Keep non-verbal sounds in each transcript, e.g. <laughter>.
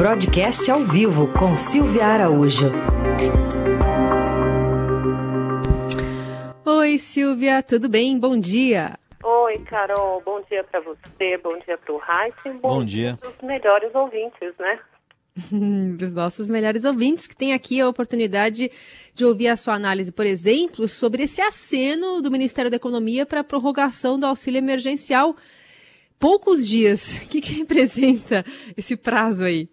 Broadcast ao vivo com Silvia Araújo. Oi, Silvia, tudo bem? Bom dia. Oi, Carol, bom dia para você, bom dia para o Raíssa, bom, bom dia para os melhores ouvintes, né? <laughs> os nossos melhores ouvintes que têm aqui a oportunidade de ouvir a sua análise, por exemplo, sobre esse aceno do Ministério da Economia para a prorrogação do auxílio emergencial. Poucos dias. <laughs> O que, que representa esse prazo aí?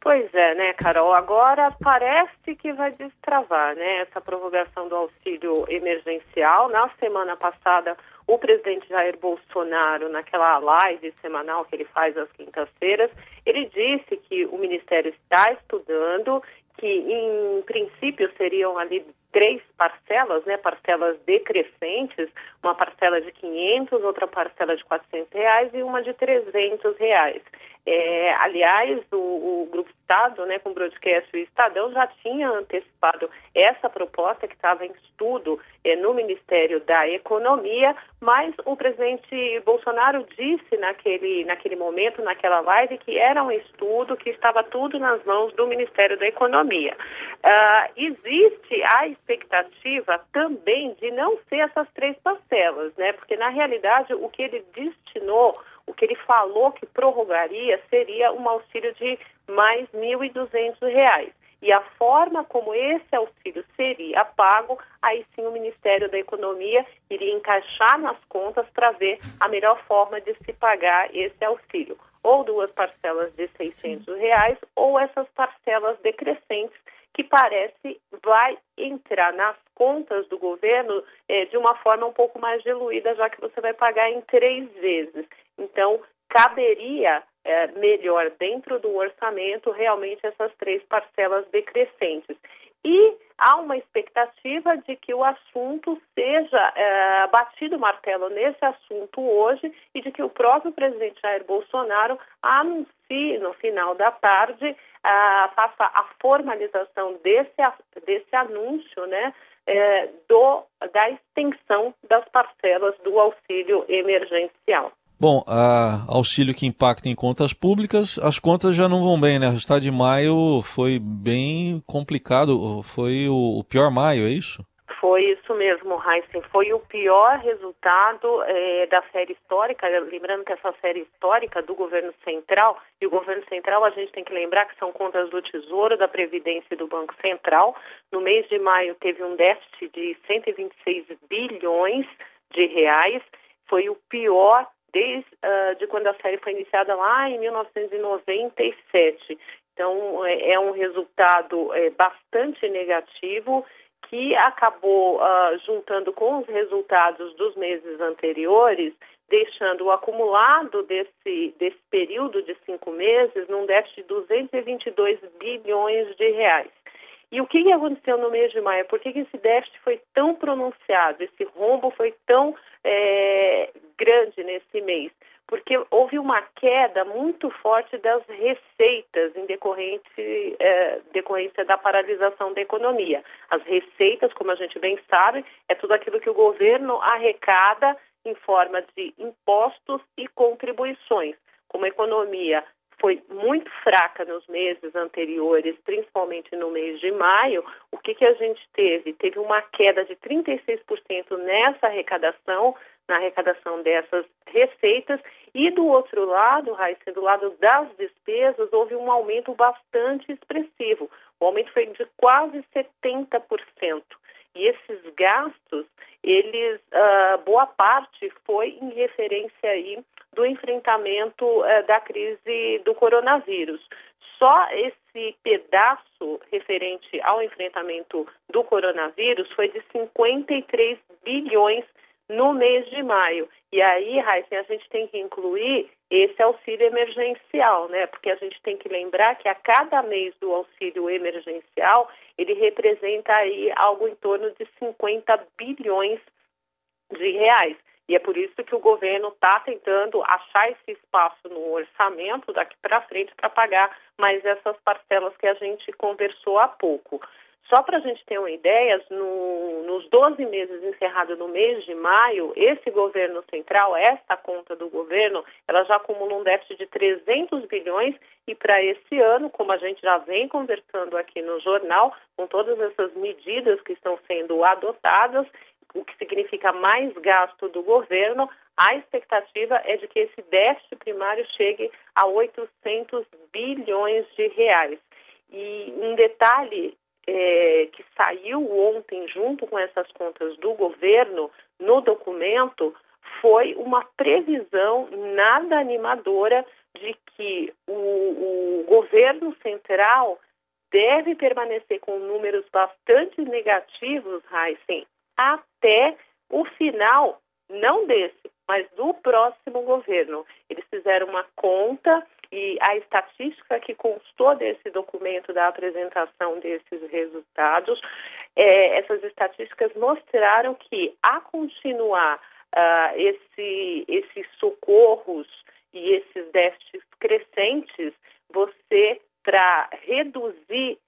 Pois é, né, Carol? Agora parece que vai destravar, né, essa prorrogação do auxílio emergencial. Na semana passada, o presidente Jair Bolsonaro, naquela live semanal que ele faz às quintas-feiras, ele disse que o Ministério está estudando, que em princípio seriam ali três parcelas, né, parcelas decrescentes, uma parcela de 500, outra parcela de 400 reais e uma de 300 reais. É, aliás, o, o, Grupo Estado, né, com o broadcast o Estadão, já tinha antecipado essa proposta que estava em estudo é, no Ministério da Economia, mas o presidente Bolsonaro disse naquele, naquele momento, naquela live, que era um estudo que estava tudo nas mãos do Ministério da Economia. Uh, existe a expectativa também de não ser essas três parcelas, né? Porque na realidade o que ele destinou, o que ele falou que prorrogaria seria um auxílio de mais R$ 1.200. E a forma como esse auxílio seria pago, aí sim o Ministério da Economia iria encaixar nas contas para ver a melhor forma de se pagar esse auxílio. Ou duas parcelas de 600 reais, ou essas parcelas decrescentes que parece vai entrar nas contas do governo é, de uma forma um pouco mais diluída, já que você vai pagar em três vezes. Então, caberia é, melhor dentro do orçamento realmente essas três parcelas decrescentes. E há uma expectativa de que o assunto seja é, batido o martelo nesse assunto hoje e de que o próprio presidente Jair Bolsonaro anuncie no final da tarde, a, faça a formalização desse, desse anúncio, né, é, do, da extensão das parcelas do auxílio emergencial. Bom, auxílio que impacta em contas públicas, as contas já não vão bem, né? O estado de maio foi bem complicado, foi o, o pior maio, é isso? Foi isso mesmo, Heisen. Foi o pior resultado é, da série histórica. Lembrando que essa série histórica do governo central, e o governo central a gente tem que lembrar que são contas do Tesouro, da Previdência e do Banco Central. No mês de maio teve um déficit de 126 bilhões de reais. Foi o pior desde uh, de quando a série foi iniciada lá em 1997. Então, é, é um resultado é, bastante negativo que acabou uh, juntando com os resultados dos meses anteriores, deixando o acumulado desse, desse período de cinco meses num déficit de 222 bilhões de reais. E o que aconteceu no mês de maio? Por que esse déficit foi tão pronunciado, esse rombo foi tão é, grande nesse mês? Porque houve uma queda muito forte das receitas em decorrente, é, decorrência da paralisação da economia. As receitas, como a gente bem sabe, é tudo aquilo que o governo arrecada em forma de impostos e contribuições. Como a economia foi muito fraca nos meses anteriores, principalmente no mês de maio, o que, que a gente teve? Teve uma queda de 36% nessa arrecadação, na arrecadação dessas receitas, e do outro lado, Raíssa, do lado das despesas, houve um aumento bastante expressivo. O aumento foi de quase 70%. E esses gastos, eles, uh, boa parte foi em referência aí do enfrentamento uh, da crise do coronavírus. Só esse pedaço referente ao enfrentamento do coronavírus foi de 53 bilhões no mês de maio. E aí, Raíssa, a gente tem que incluir esse auxílio emergencial, né? Porque a gente tem que lembrar que a cada mês do auxílio emergencial, ele representa aí algo em torno de 50 bilhões de reais. E é por isso que o governo está tentando achar esse espaço no orçamento daqui para frente para pagar mais essas parcelas que a gente conversou há pouco. Só para a gente ter uma ideia, no, nos 12 meses encerrados no mês de maio, esse governo central, esta conta do governo, ela já acumula um déficit de 300 bilhões e para esse ano, como a gente já vem conversando aqui no jornal, com todas essas medidas que estão sendo adotadas, o que significa mais gasto do governo, a expectativa é de que esse déficit primário chegue a 800 bilhões de reais. E um detalhe é, que saiu ontem junto com essas contas do governo no documento foi uma previsão nada animadora de que o, o governo central deve permanecer com números bastante negativos, Heisen, até o final, não desse, mas do próximo governo. Eles fizeram uma conta e a estatística que constou desse documento da apresentação desses resultados, é, essas estatísticas mostraram que, a continuar uh, esse, esses socorros e esses déficits crescentes, você, para reduzir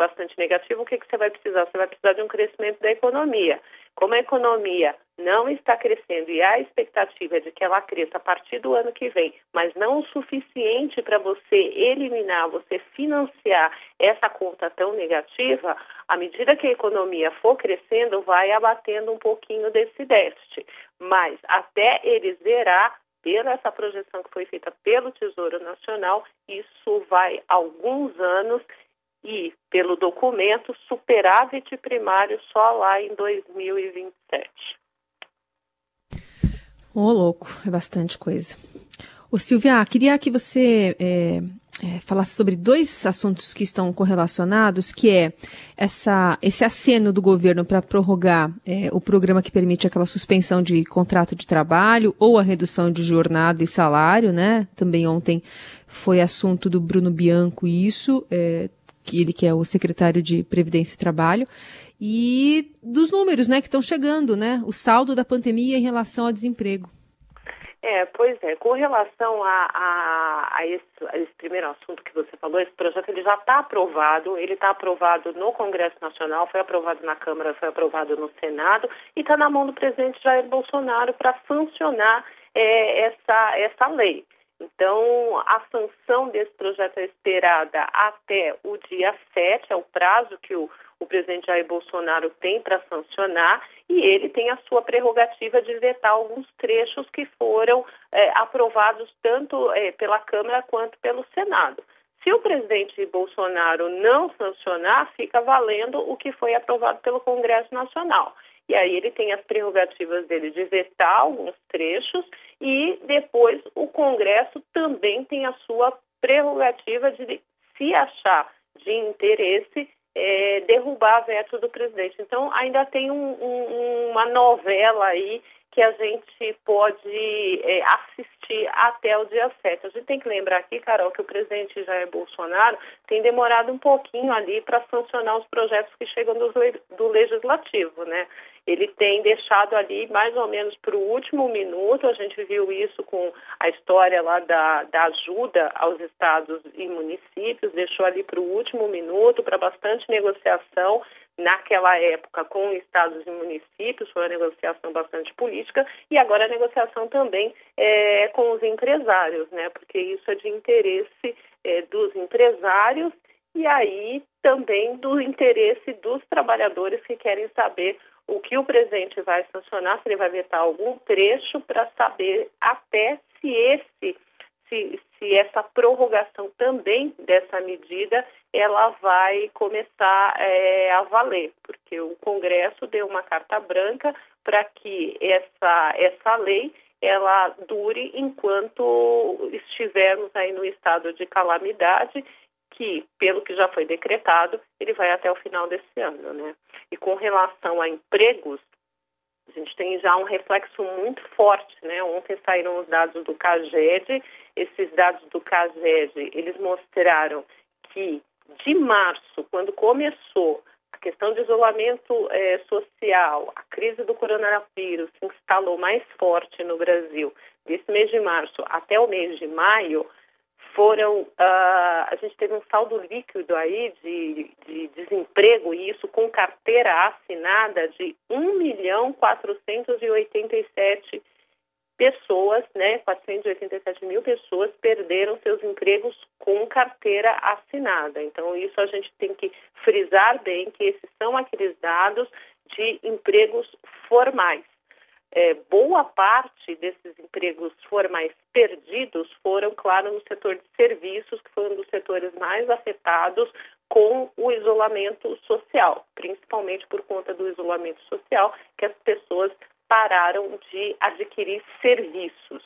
bastante negativo, o que, que você vai precisar? Você vai precisar de um crescimento da economia. Como a economia não está crescendo e a expectativa é de que ela cresça a partir do ano que vem, mas não o suficiente para você eliminar, você financiar essa conta tão negativa, à medida que a economia for crescendo, vai abatendo um pouquinho desse déficit. Mas até ele zerar, pela essa projeção que foi feita pelo Tesouro Nacional, isso vai alguns anos e, pelo documento, superávit primário só lá em 2027. Ô, oh, louco, é bastante coisa. Ô, Silvia, queria que você é, é, falasse sobre dois assuntos que estão correlacionados, que é essa, esse aceno do governo para prorrogar é, o programa que permite aquela suspensão de contrato de trabalho ou a redução de jornada e salário, né? Também ontem foi assunto do Bruno Bianco isso, é, que ele que é o secretário de Previdência e Trabalho, e dos números, né, que estão chegando, né? O saldo da pandemia em relação ao desemprego. É, pois é. Com relação a, a, a, esse, a, esse, primeiro assunto que você falou, esse projeto ele já está aprovado, ele está aprovado no Congresso Nacional, foi aprovado na Câmara, foi aprovado no Senado e está na mão do presidente Jair Bolsonaro para sancionar é, essa, essa lei. Então, a sanção desse projeto é esperada até o dia 7, é o prazo que o, o presidente Jair Bolsonaro tem para sancionar, e ele tem a sua prerrogativa de vetar alguns trechos que foram é, aprovados tanto é, pela Câmara quanto pelo Senado. Se o presidente Bolsonaro não sancionar, fica valendo o que foi aprovado pelo Congresso Nacional. E aí ele tem as prerrogativas dele de vetar alguns trechos e depois o Congresso também tem a sua prerrogativa de, se achar de interesse, é, derrubar veto do presidente. Então ainda tem um, um, uma novela aí que a gente pode é, assistir até o dia 7. A gente tem que lembrar aqui, Carol, que o presidente Jair Bolsonaro tem demorado um pouquinho ali para sancionar os projetos que chegam do, do legislativo, né? Ele tem deixado ali mais ou menos para o último minuto, a gente viu isso com a história lá da, da ajuda aos estados e municípios, deixou ali para o último minuto, para bastante negociação, naquela época com estados e municípios, foi uma negociação bastante política, e agora a negociação também é, com os empresários, né? Porque isso é de interesse é, dos empresários e aí também do interesse dos trabalhadores que querem saber o que o presidente vai sancionar, se ele vai vetar algum trecho para saber até se esse se, se essa prorrogação também dessa medida ela vai começar é, a valer, porque o Congresso deu uma carta branca para que essa, essa lei ela dure enquanto estivermos aí no estado de calamidade, que, pelo que já foi decretado, ele vai até o final desse ano, né? E com relação a empregos, a gente tem já um reflexo muito forte, né? Ontem saíram os dados do CAGED, esses dados do CAGED, eles mostraram que de março, quando começou a questão de isolamento é, social, a crise do coronavírus se instalou mais forte no Brasil, desse mês de março até o mês de maio, foram, uh, a gente teve um saldo líquido aí de, de desemprego, e isso com carteira assinada de 1 milhão 487 pessoas, né, 487 mil pessoas perderam seus empregos com carteira assinada. Então, isso a gente tem que frisar bem que esses são aqueles dados de empregos formais. É, boa parte desses empregos formais perdidos foram, claro, no setor de serviços, que foi um dos setores mais afetados com o isolamento social, principalmente por conta do isolamento social, que as pessoas pararam de adquirir serviços.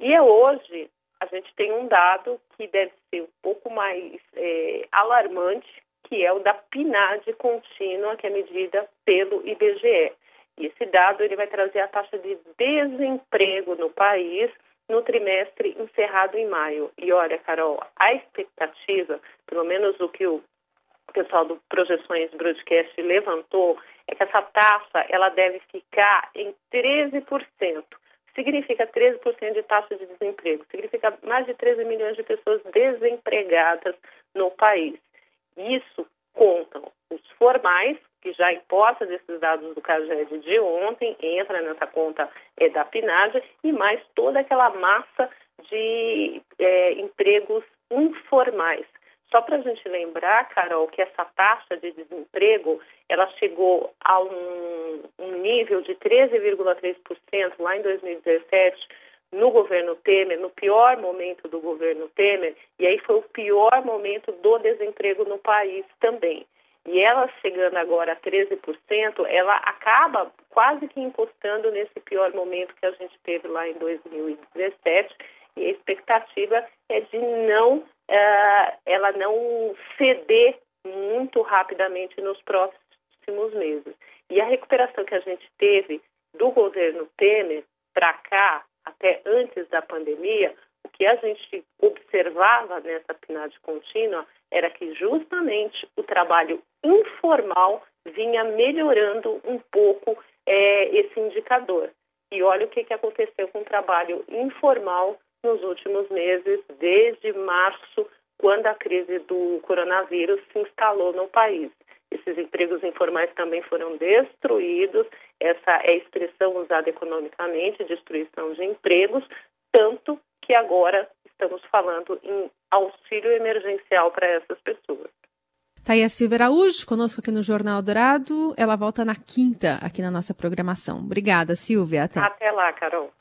E é hoje a gente tem um dado que deve ser um pouco mais é, alarmante, que é o da PNAD contínua, que é medida pelo IBGE. E esse dado ele vai trazer a taxa de desemprego no país no trimestre encerrado em maio. E olha, Carol, a expectativa, pelo menos o que o pessoal do Projeções Broadcast levantou, é que essa taxa ela deve ficar em 13%. Significa 13% de taxa de desemprego, significa mais de 13 milhões de pessoas desempregadas no país. Isso contam os formais, que já importa desses dados do CAGED de ontem, entra nessa conta é, da PNAD, e mais toda aquela massa de é, empregos informais. Só para a gente lembrar, Carol, que essa taxa de desemprego ela chegou a um, um nível de 13,3% lá em 2017 no governo Temer, no pior momento do governo Temer, e aí foi o pior momento do desemprego no país também. E ela chegando agora a 13%, ela acaba quase que encostando nesse pior momento que a gente teve lá em 2017, e a expectativa é de não uh, ela não ceder muito rapidamente nos próximos meses. E a recuperação que a gente teve do governo Temer para cá, até antes da pandemia, o que a gente observava nessa PNAD contínua era que justamente o trabalho informal vinha melhorando um pouco é, esse indicador. E olha o que, que aconteceu com o trabalho informal nos últimos meses, desde março, quando a crise do coronavírus se instalou no país. Esses empregos informais também foram destruídos, essa é a expressão usada economicamente, destruição de empregos, tanto que agora estamos falando em auxílio emergencial para essas pessoas. Tá aí a Silvia Araújo, conosco aqui no Jornal Dourado. Ela volta na quinta aqui na nossa programação. Obrigada, Silvia. Até, Até lá, Carol.